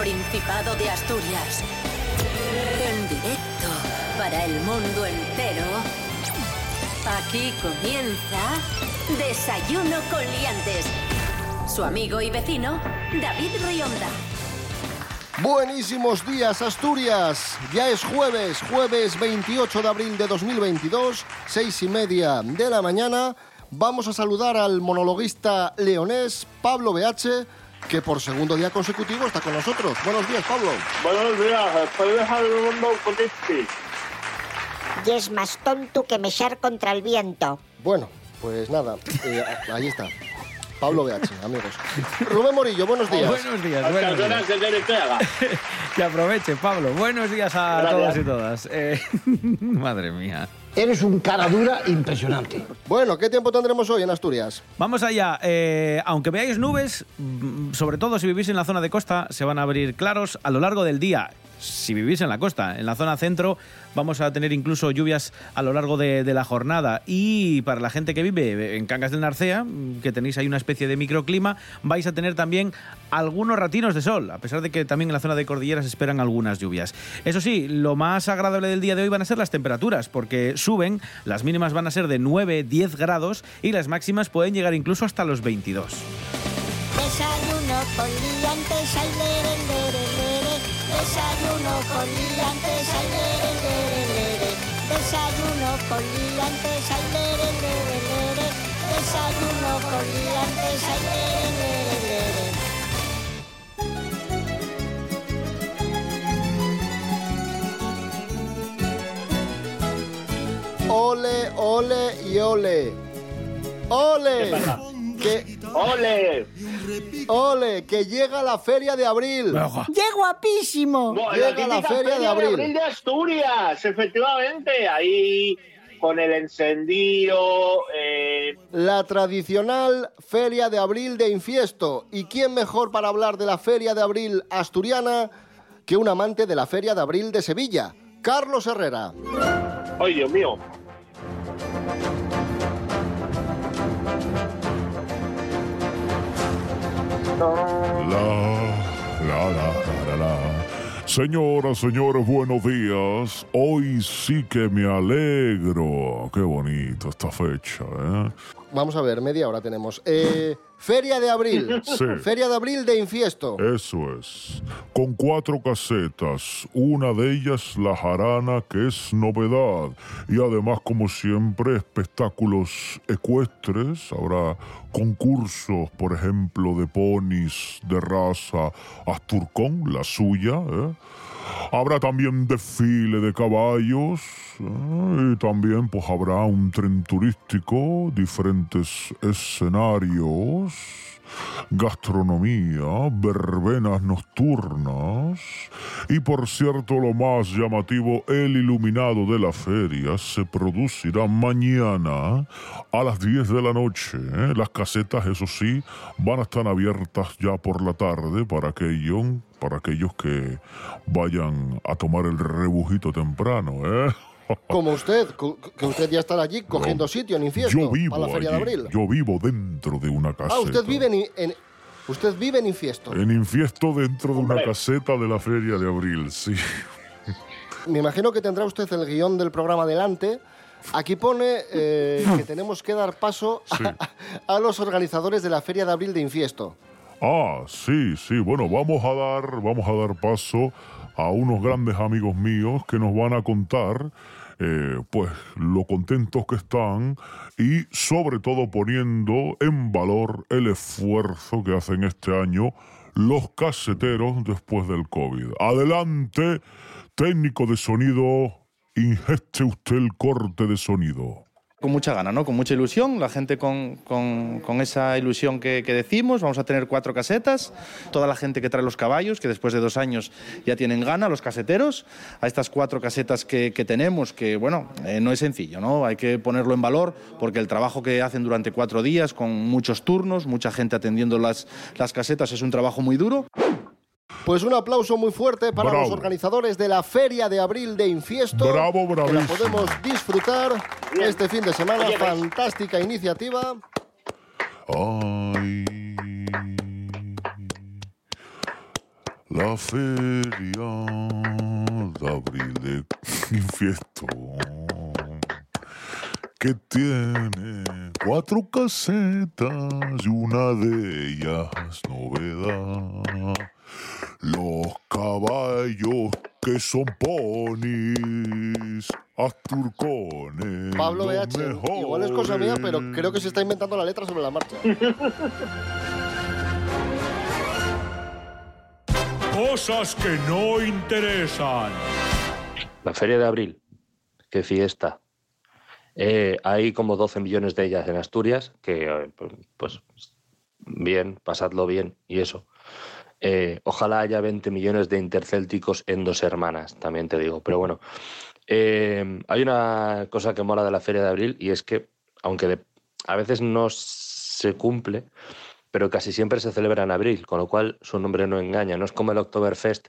Principado de Asturias. En directo para el mundo entero. Aquí comienza Desayuno con Liantes. Su amigo y vecino, David Rionda. Buenísimos días, Asturias. Ya es jueves, jueves 28 de abril de 2022, seis y media de la mañana. Vamos a saludar al monologuista leonés Pablo BH, que por segundo día consecutivo está con nosotros. Buenos días, Pablo. Buenos días, estoy dejando el mundo con este. Y es más tonto que mechar contra el viento. Bueno, pues nada, eh, ahí está. Pablo BH, amigos. Rubén Morillo, buenos días. Buenos días, buenos días. que aproveche, Pablo. Buenos días a Gracias. todos y todas. Eh, madre mía. Eres un cara dura impresionante. Bueno, ¿qué tiempo tendremos hoy en Asturias? Vamos allá. Eh, aunque veáis nubes, mm, sobre todo si vivís en la zona de costa, se van a abrir claros a lo largo del día. Si vivís en la costa, en la zona centro, vamos a tener incluso lluvias a lo largo de, la jornada. Y para la gente que vive en Cangas del Narcea, que tenéis ahí una especie de microclima, vais a tener también algunos ratinos de sol, a pesar de que también en la zona de cordilleras esperan algunas lluvias. Eso sí, lo más agradable del día de hoy van a ser las temperaturas, porque suben, las mínimas van a ser de 9, 10 grados y las máximas pueden llegar incluso hasta los 22. Desayuno. Desayuno con liantes, ay, lere, lere, lere. Desayuno con liantes, ay, lere, lere, lere. Desayuno con liantes, ay, lere, lere, lere. Ole, ole y ole. Ole. ¡Ole! ole, que llega la feria de abril. ¡Qué guapísimo! Bueno, Llega la feria de abril. de Asturias, efectivamente. Ahí con el encendido. eh, La tradicional feria de abril de Infiesto. ¿Y quién mejor para hablar de la feria de abril asturiana que un amante de la feria de abril de Sevilla? Carlos Herrera. ¡Ay, Dios mío! La, la, la, la, la. Señoras, señores, buenos días. Hoy sí que me alegro. Qué bonito esta fecha, ¿eh? Vamos a ver, media hora tenemos. Eh, feria de abril. Sí. Feria de abril de Infiesto. Eso es. Con cuatro casetas. Una de ellas, la jarana, que es novedad. Y además, como siempre, espectáculos ecuestres. Habrá concursos, por ejemplo, de ponis de raza Asturcón, la suya. ¿eh? Habrá también desfile de caballos ¿eh? y también pues habrá un tren turístico, diferentes escenarios, gastronomía, verbenas nocturnas y por cierto lo más llamativo, el iluminado de la feria se producirá mañana a las 10 de la noche. ¿eh? Las casetas, eso sí, van a estar abiertas ya por la tarde para aquello para aquellos que vayan a tomar el rebujito temprano, ¿eh? Como usted, que usted ya estará allí cogiendo sitio en Infiesto Yo vivo para la feria de allí, abril. yo vivo dentro de una caseta. Ah, usted vive en, en- usted vive en Infiesto. En Infiesto dentro de una caseta de la feria de abril, sí. Me imagino que tendrá usted el guion del programa delante. Aquí pone eh, que tenemos que dar paso a, Sí. a los organizadores de la feria de abril de Infiesto. Ah, sí, sí. Bueno, vamos a dar, vamos a dar paso a unos grandes amigos míos que nos van a contar, eh, pues, lo contentos que están y, sobre todo, poniendo en valor el esfuerzo que hacen este año los caseteros después del COVID. Adelante, técnico de sonido, ingeste usted el corte de sonido. Con mucha gana, ¿no? Con mucha ilusión, la gente con, con- esa ilusión que, decimos. Vamos a tener cuatro casetas, toda la gente que trae los caballos, que después de dos años ya tienen gana, los caseteros, a estas cuatro casetas que, que tenemos, que bueno, eh, no es sencillo, ¿no? Hay que ponerlo en valor porque el trabajo que hacen durante cuatro días, con muchos turnos, mucha gente atendiendo las, las casetas, es un trabajo muy duro. Pues un aplauso muy fuerte para Bravo. los organizadores de la Feria de Abril de Infiesto. Bravo, que la podemos disfrutar Bien. este fin de semana. Fantástica iniciativa. Ay. La feria de abril de infiesto que tiene cuatro casetas y una de ellas novedad. Los caballos que son ponis, asturcones. Pablo BH, igual es cosa mía, pero creo que se está inventando la letra sobre la marcha. Cosas que no interesan. La Feria de Abril, qué fiesta. Eh, hay como 12 millones de ellas en Asturias, que eh, pues bien, pasadlo bien y eso. Eh, ojalá haya 20 millones de intercélticos en dos hermanas, también te digo. Pero bueno, hay una cosa que mola de la Feria de Abril y es que, aunque a veces no se cumple, pero casi siempre se celebra en abril, con lo cual su nombre no engaña. No es como el Oktoberfest,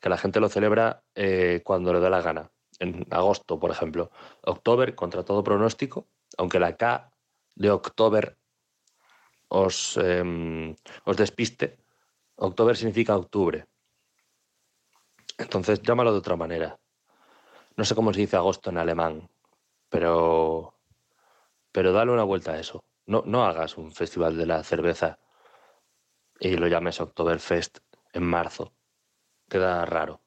que la gente lo celebra eh, cuando le da la gana. En agosto, por ejemplo. October, contra todo pronóstico, aunque la K de October os, em, os despiste, October significa octubre. Entonces, llámalo de otra manera. No sé cómo se dice agosto en alemán, pero, pero dale una vuelta a eso. No, no hagas un festival de la cerveza y lo llames Oktoberfest en marzo. Queda raro.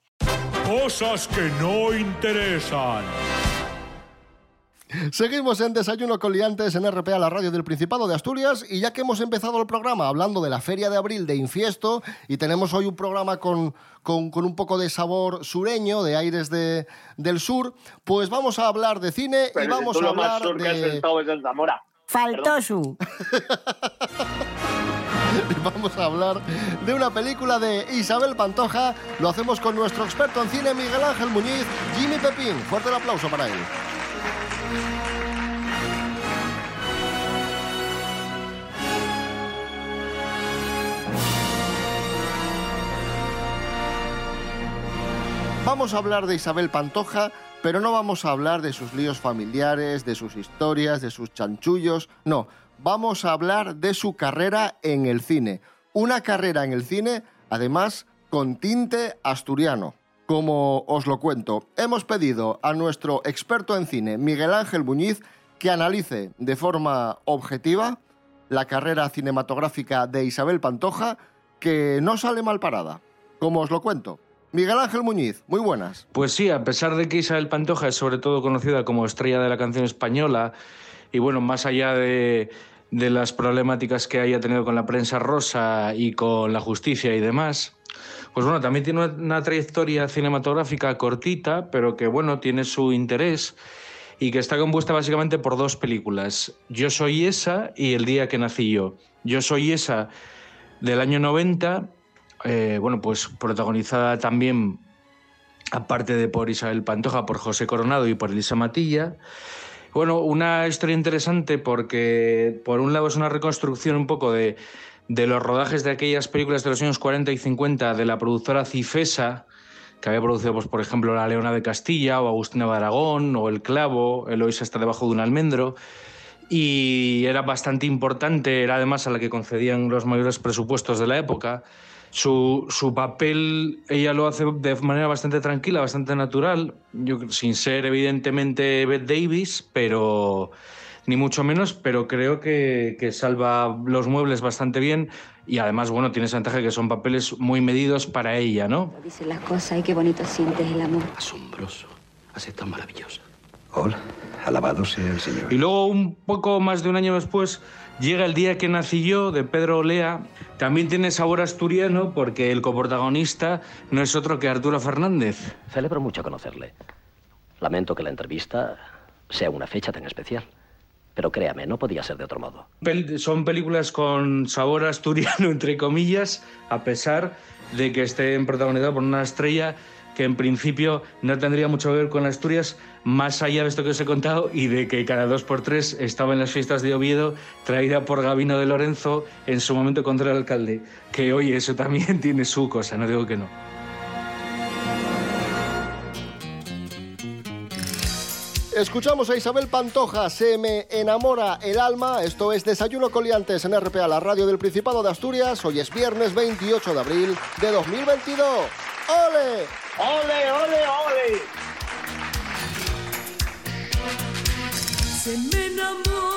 Cosas que no interesan. Seguimos en Desayuno con Liantes en RPA, la radio del Principado de Asturias. Y ya que hemos empezado el programa hablando de la Feria de Abril de Infiesto, y tenemos hoy un programa con, con- con un poco de sabor sureño, de aires de- del sur, pues vamos a hablar de cine y Pero vamos tú a lo más hablar sur que has de. es en Zamora. Faltó su. Vamos a hablar de una película de Isabel Pantoja. Lo hacemos con nuestro experto en cine, Miguel Ángel Muñiz, Jimmy Pepín. Fuerte el aplauso para él. Vamos a hablar de Isabel Pantoja, pero no vamos a hablar de sus líos familiares, de sus historias, de sus chanchullos. No, vamos a hablar de su carrera en el cine. Una carrera en el cine, además, con tinte asturiano. Como os lo cuento, hemos pedido a nuestro experto en cine, Miguel Ángel Muñiz, que analice de forma objetiva la carrera cinematográfica de Isabel Pantoja, que no sale mal parada. Como os lo cuento. Miguel Ángel Muñiz, muy buenas. Pues sí, a pesar de que Isabel Pantoja es sobre todo conocida como estrella de la canción española, y bueno, más allá de, las problemáticas que haya tenido con la prensa rosa y con la justicia y demás, pues bueno, también tiene una, una trayectoria cinematográfica cortita, pero que bueno, tiene su interés y que está compuesta básicamente por dos películas, Yo soy esa y El día que nací yo. Yo soy esa del año 90, eh, bueno, pues protagonizada también aparte de por Isabel Pantoja, por José Coronado y por Elisa Matilla. Bueno, una historia interesante porque por un lado es una reconstrucción un poco de, los rodajes de aquellas películas de los años 40 y 50 de la productora Cifesa, que había producido, pues, por ejemplo, La Leona de Castilla o Agustina de Aragón o El Clavo, Eloísa está debajo de un almendro. Y era bastante importante, era además a la que concedían los mayores presupuestos de la época. Su, su papel ella lo hace de manera bastante tranquila, bastante natural, yo, sin ser evidentemente Bette Davis, pero ni mucho menos, pero creo que, que salva los muebles bastante bien y además, bueno, tiene ese ventaja que son papeles muy medidos para ella, ¿no? Dice las cosas y qué bonito sientes el amor. Asombroso. Así tan maravillosa. Hola. Alabado sea el Señor. Y luego, un poco más de un año después, llega El día que nací yo, de Pedro Olea. También tiene sabor asturiano porque el coprotagonista no es otro que Arturo Fernández. Celebro mucho conocerle. Lamento que la entrevista sea una fecha tan especial. Pero créame, no podía ser de otro modo. Pel- son películas con sabor asturiano, entre comillas, a pesar de que estén protagonizadas por una estrella que en principio no tendría mucho que ver con Asturias, más allá de esto que os he contado y de que cada dos por tres estaba en las fiestas de Oviedo, traída por Gabino de Lorenzo en su momento contra el alcalde. Que oye, eso también tiene su cosa, no digo que no. Escuchamos a Isabel Pantoja, se me enamora el alma. Esto es Desayuno Coliantes en RPA, la radio del Principado de Asturias. Hoy es viernes 28 de abril de 2022. ¡Ole! ¡Ole, ole, ole! Se me enamora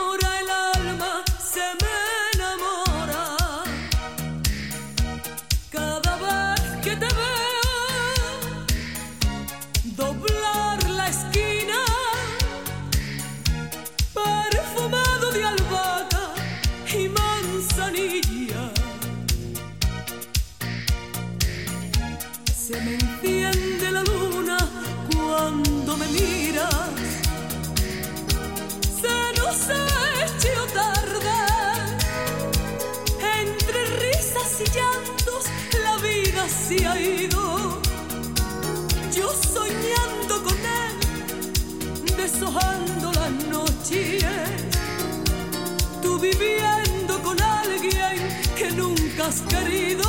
vida se ha ido. Yo soñando con él, deshojando las noches. Tú viviendo con alguien que nunca has querido.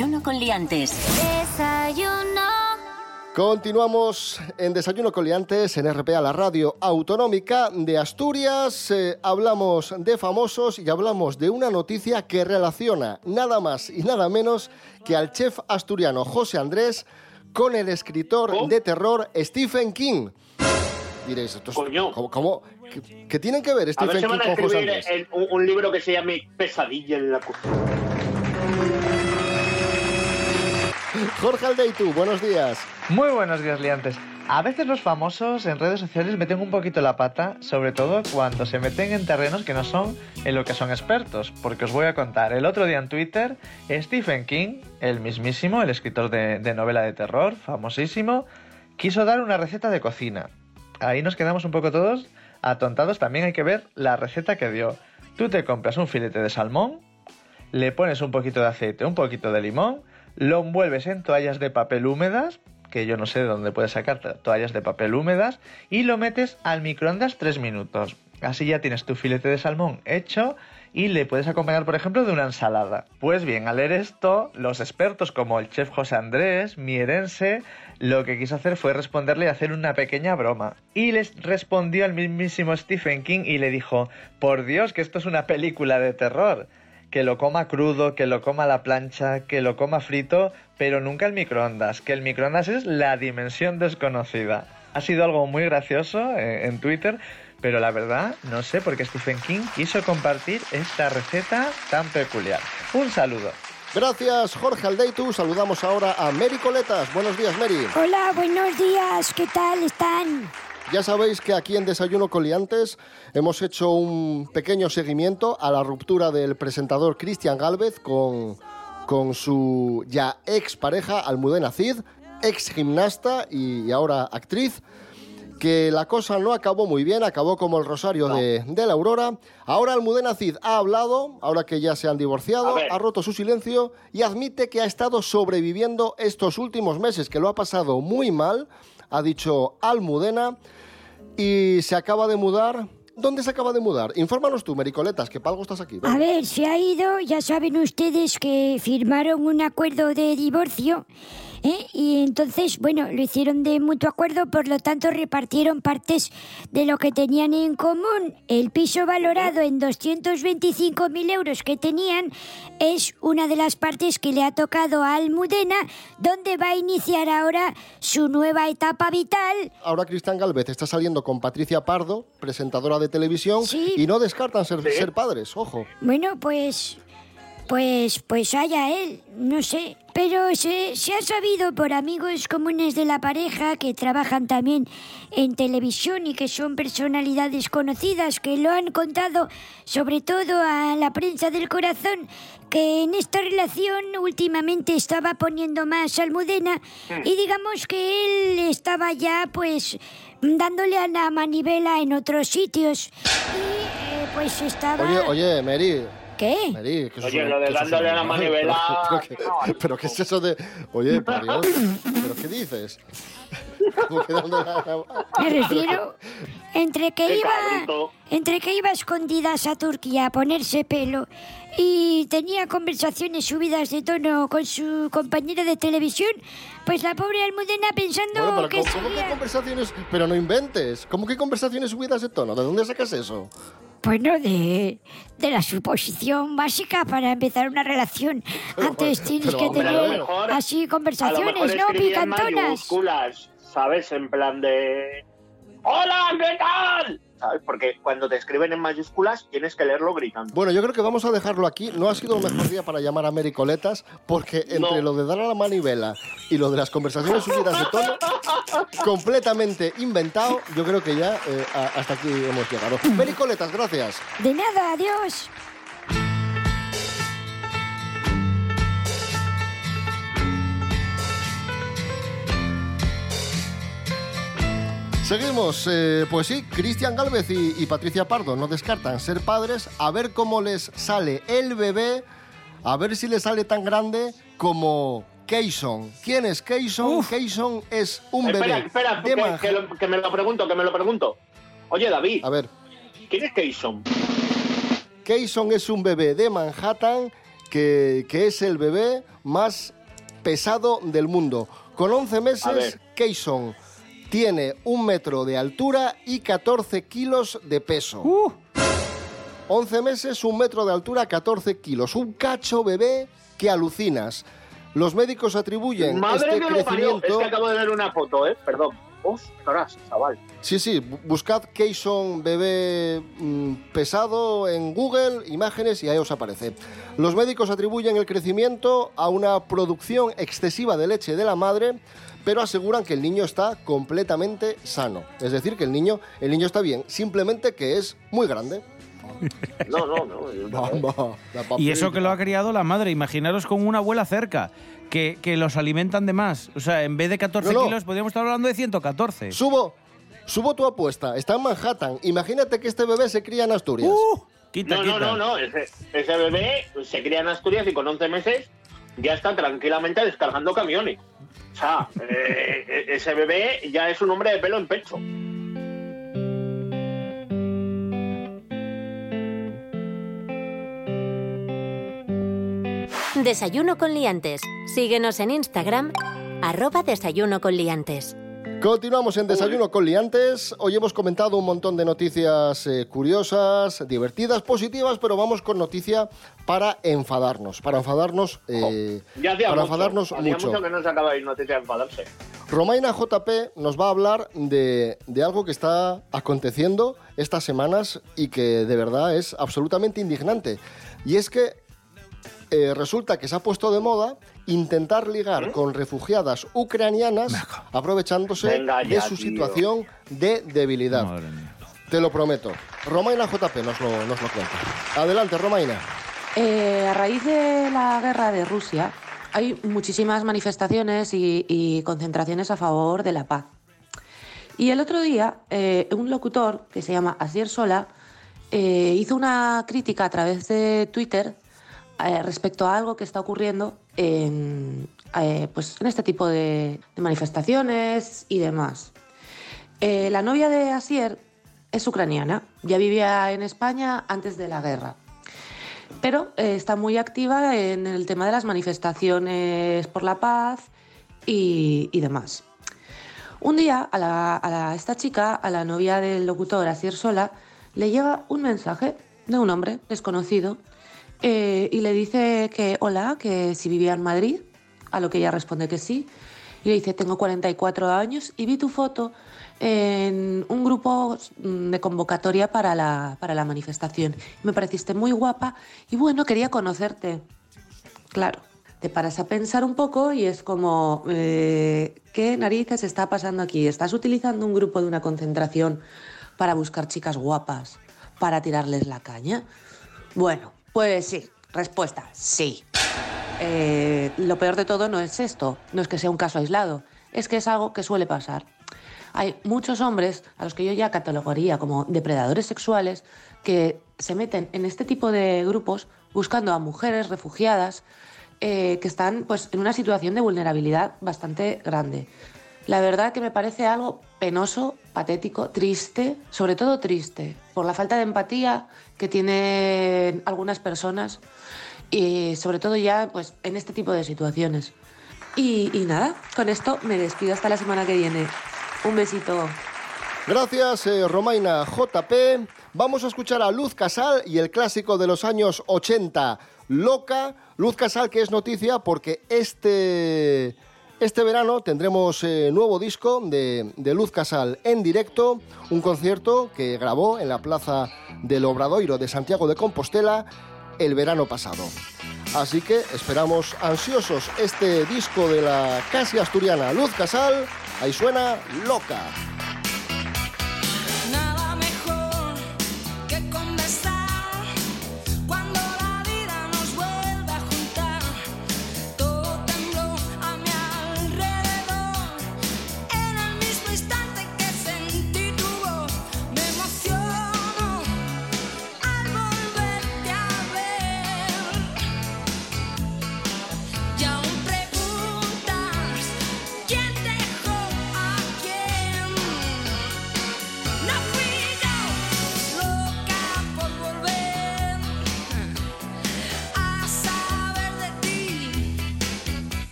Desayuno con liantes. Desayuno. Continuamos en Desayuno Coliantes en RPA, la radio autonómica de Asturias. Eh, hablamos de famosos y hablamos de una noticia que relaciona nada más y nada menos que al chef asturiano José Andrés con el escritor de terror Stephen King. Diréis, esto es- ¿cómo, cómo? ¿Qué, qué tienen que ver A ver Stephen King van a con José escribir Andrés? el- un, un libro que se llame Pesadilla en la cocina. Jorge Aldeitu, buenos días. Muy buenos días, liantes. A veces los famosos en redes sociales meten un poquito la pata, sobre todo cuando se meten en terrenos que no son en lo que son expertos. Porque os voy a contar, el otro día en Twitter, Stephen King, el mismísimo, el escritor de, de novela de terror, famosísimo, quiso dar una receta de cocina. Ahí nos quedamos un poco todos atontados. También hay que ver la receta que dio. Tú te compras un filete de salmón, le pones un poquito de aceite, un poquito de limón, lo envuelves en toallas de papel húmedas, que yo no sé de dónde puedes sacar to- toallas de papel húmedas, y lo metes al microondas 3 minutos. Así ya tienes tu filete de salmón hecho y le puedes acompañar, por ejemplo, de una ensalada. Pues bien, al leer esto, los expertos como el chef José Andrés, mierense, lo que quiso hacer fue responderle y hacer una pequeña broma. Y les respondió al mismísimo Stephen King y le dijo, por Dios, que esto es una película de terror que lo coma crudo, que lo coma a la plancha, que lo coma frito, pero nunca el microondas, que el microondas es la dimensión desconocida. Ha sido algo muy gracioso eh, en Twitter, pero la verdad no sé por qué Stephen King quiso compartir esta receta tan peculiar. Un saludo. Gracias, Jorge Aldeitu. Saludamos ahora a Mary Coletas. Buenos días, Mary. Hola, buenos días, ¿qué tal están? Ya sabéis que aquí en Desayuno Coliantes hemos hecho un pequeño seguimiento a la ruptura del presentador Cristian Galvez con, con su ya ex pareja Almudena Cid, ex gimnasta y ahora actriz. Que la cosa no acabó muy bien, acabó como el rosario de, de la aurora. Ahora Almudena Cid ha hablado, ahora que ya se han divorciado, ha roto su silencio y admite que ha estado sobreviviendo estos últimos meses, que lo ha pasado muy mal, ha dicho Almudena y se acaba de mudar. ¿Dónde se acaba de mudar? Infórmanos tú, Mericoletas, que para algo estás aquí. A ver, se ha ido, ya saben ustedes que firmaron un acuerdo de divorcio. ¿Eh? Y entonces, bueno, lo hicieron de mutuo acuerdo, por lo tanto repartieron partes de lo que tenían en común. El piso valorado en 225.000 euros que tenían es una de las partes que le ha tocado a Almudena, donde va a iniciar ahora su nueva etapa vital. Ahora Cristian Galvez está saliendo con Patricia Pardo, presentadora de televisión, y no descartan ser, ser padres, ojo. Bueno, pues Pues, pues haya él, no sé. Pero se, se ha sabido por amigos comunes de la pareja que trabajan también en televisión y que son personalidades conocidas que lo han contado sobre todo a la prensa del corazón que en esta relación últimamente estaba poniendo más almudena y digamos que él estaba ya pues dándole a la manivela en otros sitios y eh, pues estaba... Oye, oye, Mary. ¿Qué? Mary, que eso Oye, lo de dándole la manivela, Pero, que- pero ¿qué es eso de...? Oye, por Dios, ¿pero qué dices? ¿Cómo que dándole la- Me refiero entre que iba cabrito. entre que iba a escondidas a Turquía a ponerse pelo y tenía conversaciones subidas de tono con su compañero de televisión, pues la pobre Almudena pensando Bueno, pero que ¿cómo, cómo que sería- conversaciones...? Pero no inventes. ¿Cómo que conversaciones subidas de tono? ¿De dónde sacas eso? Bueno, de, de la suposición básica para empezar una relación. Antes tienes pero, que hombre, tener mejor- así conversaciones, ¿no? Picantonas. ¿sabes? En plan de... ¡Hola, qué tal! ¿Sabes? Porque cuando te escriben en mayúsculas tienes que leerlo gritando. Bueno, yo creo que vamos a dejarlo aquí. No ha sido el mejor día para llamar a Mary Coletas, porque entre No. lo de dar a la manivela y lo de las conversaciones subidas de tono, completamente inventado, yo creo que ya eh, hasta aquí hemos llegado. Mary Coletas, gracias. De nada, adiós. Seguimos, eh, pues sí, Cristian Galvez y, y Patricia Pardo no descartan ser padres, a ver cómo les sale el bebé, a ver si les sale tan grande como Keyson. ¿Quién es Keyson? Keyson es un bebé espera, espera, de que, Manhattan. que lo- que me lo pregunto, que me lo pregunto. Oye, David. A ver. ¿Quién es Keyson? Keyson es un bebé de Manhattan que, que es el bebé más pesado del mundo. Con 11 A meses. Keyson tiene un metro de altura y 14 kilos de peso. 11 meses, un metro de altura, 14 kilos. Un cacho bebé que alucinas. Los médicos atribuyen Madre este que lo parió. Es crecimiento... que acabo de ver una foto, ¿eh? Perdón. Ostras, chaval. Sí, sí, bu- buscad Keyson bebé mm, pesado en Google, imágenes y ahí os aparece. Los médicos atribuyen el crecimiento a una producción excesiva de leche de la madre, pero aseguran que el niño está completamente sano. Es decir, que el niño, el niño está bien, simplemente que es muy grande. No, no, no. Y eso que lo ha criado la madre, imaginaros con una abuela cerca, que, que los alimentan de más. O sea, en vez de 14 No, no. kilos, podríamos estar hablando de 114. Subo, subo tu apuesta. Está en Manhattan. Imagínate que este bebé se cría en Asturias. Quita, no, quita. no, no, no. Ese, ese bebé se cría en Asturias y con 11 meses ya está tranquilamente descargando camiones. O sea, eh, ese bebé ya es un hombre de pelo en pecho. Desayuno con liantes. Síguenos en Instagram, arroba desayuno con liantes. Continuamos en Desayuno con Liantes. Hoy hemos comentado un montón de noticias eh, curiosas, divertidas, positivas, pero vamos con noticia para enfadarnos. Para enfadarnos, eh, Ya hacía para mucho, enfadarnos hacía mucho. mucho que no sacaba ahí noticia de enfadarse. Romaina JP nos va a hablar de, de algo que está aconteciendo estas semanas y que de verdad es absolutamente indignante. Y es que eh, resulta que se ha puesto de moda intentar ligar con refugiadas ucranianas aprovechándose Venga de su tío. situación de debilidad. Te lo prometo. Romaina JP nos lo, nos lo cuenta. Adelante, Romaina. Eh, a raíz de la guerra de Rusia, hay muchísimas manifestaciones y, y concentraciones a favor de la paz. Y el otro día, eh, un locutor que se llama Asier Sola eh, hizo una crítica a través de Twitter eh, respecto a algo que está ocurriendo en, eh, pues, en este tipo de, manifestaciones y demás. Eh, la novia de Asier es ucraniana, ya vivía en España antes de la guerra pero está muy activa en el tema de las manifestaciones por la paz y, demás. Un día a, esta chica, a la novia del locutor Asier Sola, le llega un mensaje de un hombre desconocido eh, y le dice que hola, que si vivía en Madrid, a lo que ella responde que sí, y le dice tengo 44 años y vi tu foto en un grupo mm, de convocatoria para la, para la manifestación. Me pareciste muy guapa y bueno, quería conocerte. Claro, te paras a pensar un poco y es como, eh, ¿qué narices está pasando aquí? ¿Estás utilizando un grupo de una concentración para buscar chicas guapas, para tirarles la caña? Bueno, pues sí, respuesta, sí. Eh, lo peor de todo no es esto, no es que sea un caso aislado, es que es algo que suele pasar. Hay muchos hombres a los que yo ya catalogaría como depredadores sexuales que se meten en este tipo de grupos buscando a mujeres refugiadas eh, que están pues, en una situación de vulnerabilidad bastante grande. La verdad que me parece algo penoso, patético, triste, sobre todo triste, por la falta de empatía que tienen algunas personas y sobre todo ya pues, en este tipo de situaciones. Y, nada, con esto me despido hasta la semana que viene. Un besito. Gracias, eh, Romaina JP. Vamos a escuchar a Luz Casal y el clásico de los años 80, Loca. Luz Casal, que es noticia porque este, este verano tendremos eh, nuevo disco de, de Luz Casal en directo, un concierto que grabó en la plaza del Obradoiro de Santiago de Compostela el verano pasado. Así que esperamos ansiosos este disco de la casi asturiana Luz Casal. Ahí suena Loca.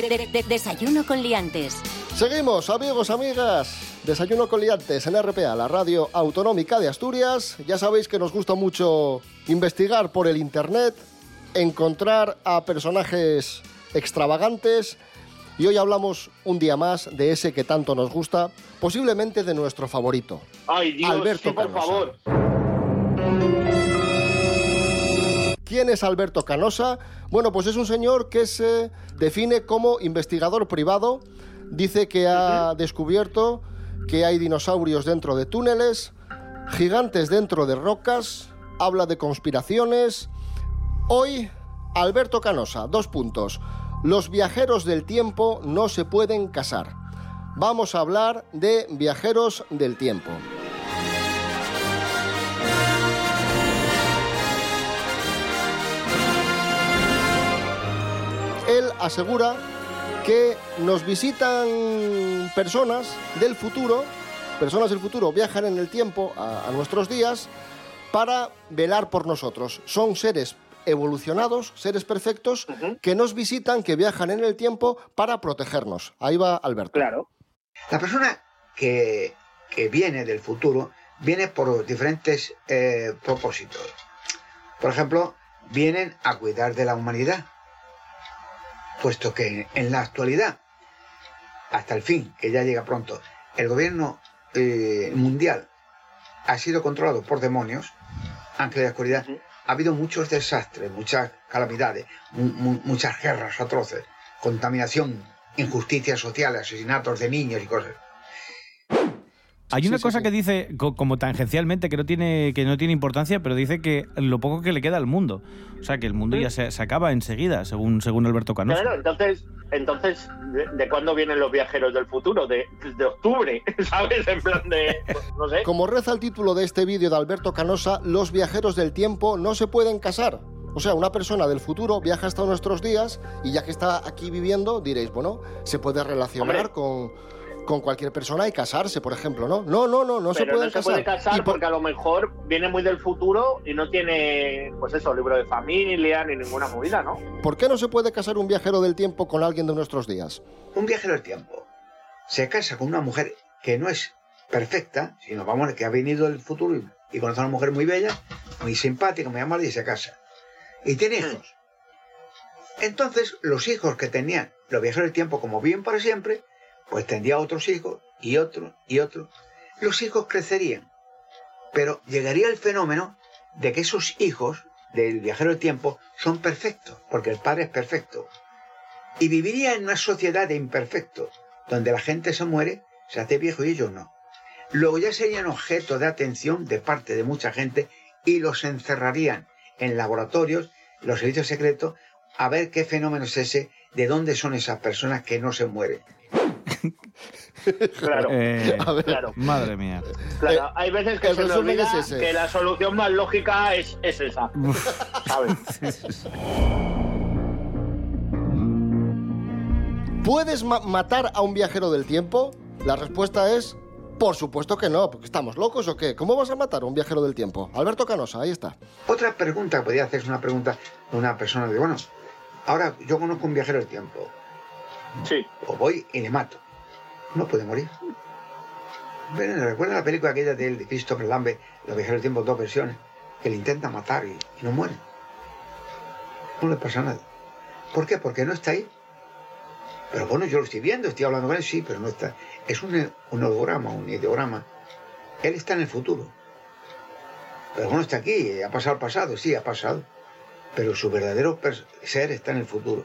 De- de- de- desayuno con liantes. Seguimos, amigos, amigas. Desayuno con liantes en RPA, la radio autonómica de Asturias. Ya sabéis que nos gusta mucho investigar por el internet, encontrar a personajes extravagantes. Y hoy hablamos un día más de ese que tanto nos gusta, posiblemente de nuestro favorito. Ay, Dios, Alberto sí, por favor. ¿Quién es Alberto Canosa? Bueno, pues es un señor que se define como investigador privado. Dice que ha descubierto que hay dinosaurios dentro de túneles, gigantes dentro de rocas, habla de conspiraciones. Hoy, Alberto Canosa, dos puntos. Los viajeros del tiempo no se pueden casar. Vamos a hablar de viajeros del tiempo. Asegura que nos visitan personas del futuro, personas del futuro viajan en el tiempo a, a nuestros días para velar por nosotros. Son seres evolucionados, seres perfectos, que nos visitan, que viajan en el tiempo para protegernos. Ahí va Alberto. Claro. La persona que, que viene del futuro viene por diferentes eh, propósitos. Por ejemplo, vienen a cuidar de la humanidad, puesto que en la actualidad, hasta el fin, que ya llega pronto, el gobierno eh, mundial ha sido controlado por demonios, ángel de la oscuridad, ha habido muchos desastres, muchas calamidades, mu- mu- muchas guerras atroces, contaminación, injusticias sociales, asesinatos de niños y cosas. Hay una Sí, cosa sí. que dice, co- como tangencialmente, que no, tiene, que no tiene importancia, pero dice que lo poco que le queda al mundo. O sea, que el mundo ya se, se acaba enseguida, según, según Alberto Canosa. Claro, entonces, entonces ¿de, de cuándo vienen los viajeros del futuro? De, de octubre, ¿sabes? En plan de, no sé. Como reza el título de este vídeo de Alberto Canosa, los viajeros del tiempo no se pueden casar. O sea, una persona del futuro viaja hasta nuestros días y ya que está aquí viviendo, diréis, bueno, se puede relacionar con, con cualquier persona y casarse, por ejemplo, ¿no? No, no, no, no se Pero pueden no se casar. puede casar Y por- porque a lo mejor viene muy del futuro y no tiene, pues eso, libro de familia ni ninguna movida, ¿no? ¿Por qué no se puede casar un viajero del tiempo con alguien de nuestros días? Un viajero del tiempo se casa con una mujer que no es perfecta, sino vamos, que ha venido del futuro y, y conoce a una mujer muy bella, muy simpática, muy amable y se casa. Y tiene hijos. Entonces, los hijos que tenían los viajeros del tiempo como bien para siempre, pues tendría otros hijos y otros y otros. Los hijos crecerían. Pero llegaría el fenómeno de que esos hijos del viajero del tiempo son perfectos, porque el padre es perfecto. Y viviría en una sociedad de imperfectos, donde la gente se muere, se hace viejo y ellos no. Luego ya serían objeto de atención de parte de mucha gente y los encerrarían en laboratorios, los servicios secretos, a ver qué fenómeno es ese, de dónde son esas personas que no se mueren. Claro, Eh, claro. Madre mía. Claro, hay veces que se me resumen olvida es ese. que la solución más lógica es, es esa. ¿Sabes? ¿Puedes ma- matar a un viajero del tiempo? La respuesta es, por supuesto que no, porque estamos locos o qué. ¿Cómo vas a matar a un viajero del tiempo? Alberto Canosa, ahí está. Otra pregunta que podría hacerse una pregunta de una persona de, bueno, ahora yo conozco un viajero del tiempo. Sí. O voy y le mato. No puede morir. ¿recuerda la película aquella de Christopher Lambert, Los viajeros del tiempo, dos versiones? Que le intenta matar y, no muere. No le pasa nada. ¿Por qué? Porque no está ahí. Pero bueno, yo lo estoy viendo, estoy hablando con él, sí, pero no está. Es un, un holograma, un ideograma. Él está en el futuro. Pero bueno, está aquí, ha pasado el pasado, sí, ha pasado. Pero su verdadero ser está en el futuro.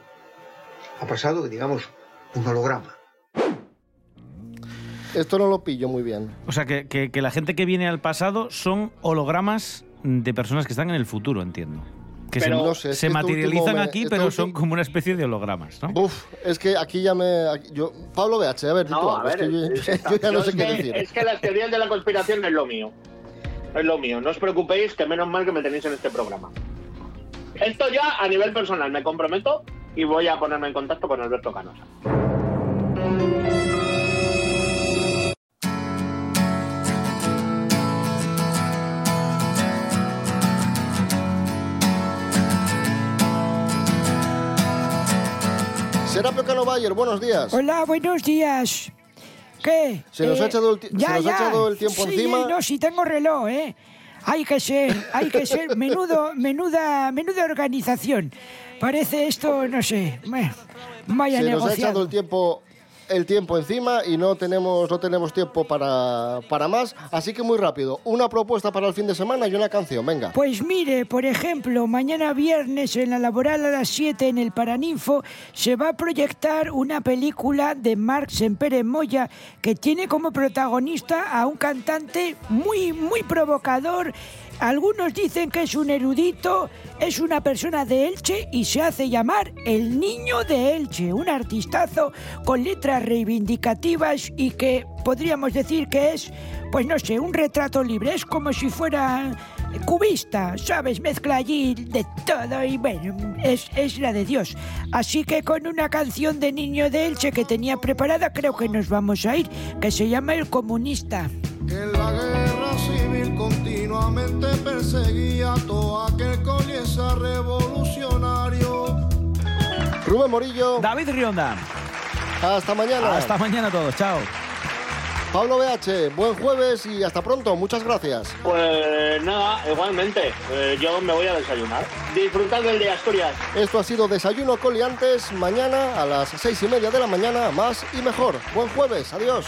Ha pasado, digamos, un holograma. Esto no lo pillo muy bien. O sea, que, que- que la gente que viene al pasado son hologramas de personas que están en el futuro, entiendo. Que Pero- se, No sé, es se materializan me- aquí, esto pero son como una especie de hologramas, ¿no? Uf, es que aquí ya me... aquí- yo, Pablo BH, a ver, di tú No, a algo, es ver, que yo, es- es- yo ya no sé es qué que- decir. Es que las teorías de la conspiración es lo mío. Es lo mío. No os preocupéis, que menos mal que me tenéis en este programa. Esto ya a nivel personal, me comprometo y voy a ponerme en contacto con Alberto Canosa. Serapio Cano Bayer, buenos días. Hola, buenos días. ¿Qué? Se nos ha echado el ti- se ya, nos ha ya. echado el tiempo Sí, encima. No, si tengo reloj, ¿eh? Hay que ser, hay que ser menudo, menuda, menuda organización. Parece esto, no sé, vaya Se nos ha echado negociado. el tiempo el tiempo encima y no tenemos no tenemos tiempo para, para más, así que muy rápido, una propuesta para el fin de semana y una canción, venga. Pues mire, por ejemplo, mañana viernes en la laboral a las 7 en el Paraninfo se va a proyectar una película de Marc Sempere Moya que tiene como protagonista a un cantante muy, muy provocador. Algunos dicen que es un erudito, es una persona de Elche y se hace llamar el niño de Elche, un artistazo con letras reivindicativas y que podríamos decir que es, pues no sé, un retrato libre, es como si fuera cubista, ¿sabes? Mezcla allí de todo y bueno, es, es la de Dios. Así que con una canción de Niño de Elche que tenía preparada creo que nos vamos a ir, que se llama El Comunista. La guerra continuamente perseguía a todo aquel revolucionario. Rubén Morillo. David Rionda. Hasta mañana. Hasta mañana a todos. Chao. Pablo BH, buen jueves y hasta pronto. Muchas gracias. Pues nada, igualmente. eh, yo me voy a desayunar. Disfrutad del día, Asturias. Esto ha sido Desayuno Coliantes. Mañana a las seis y media de la mañana, más y mejor. Buen jueves. Adiós.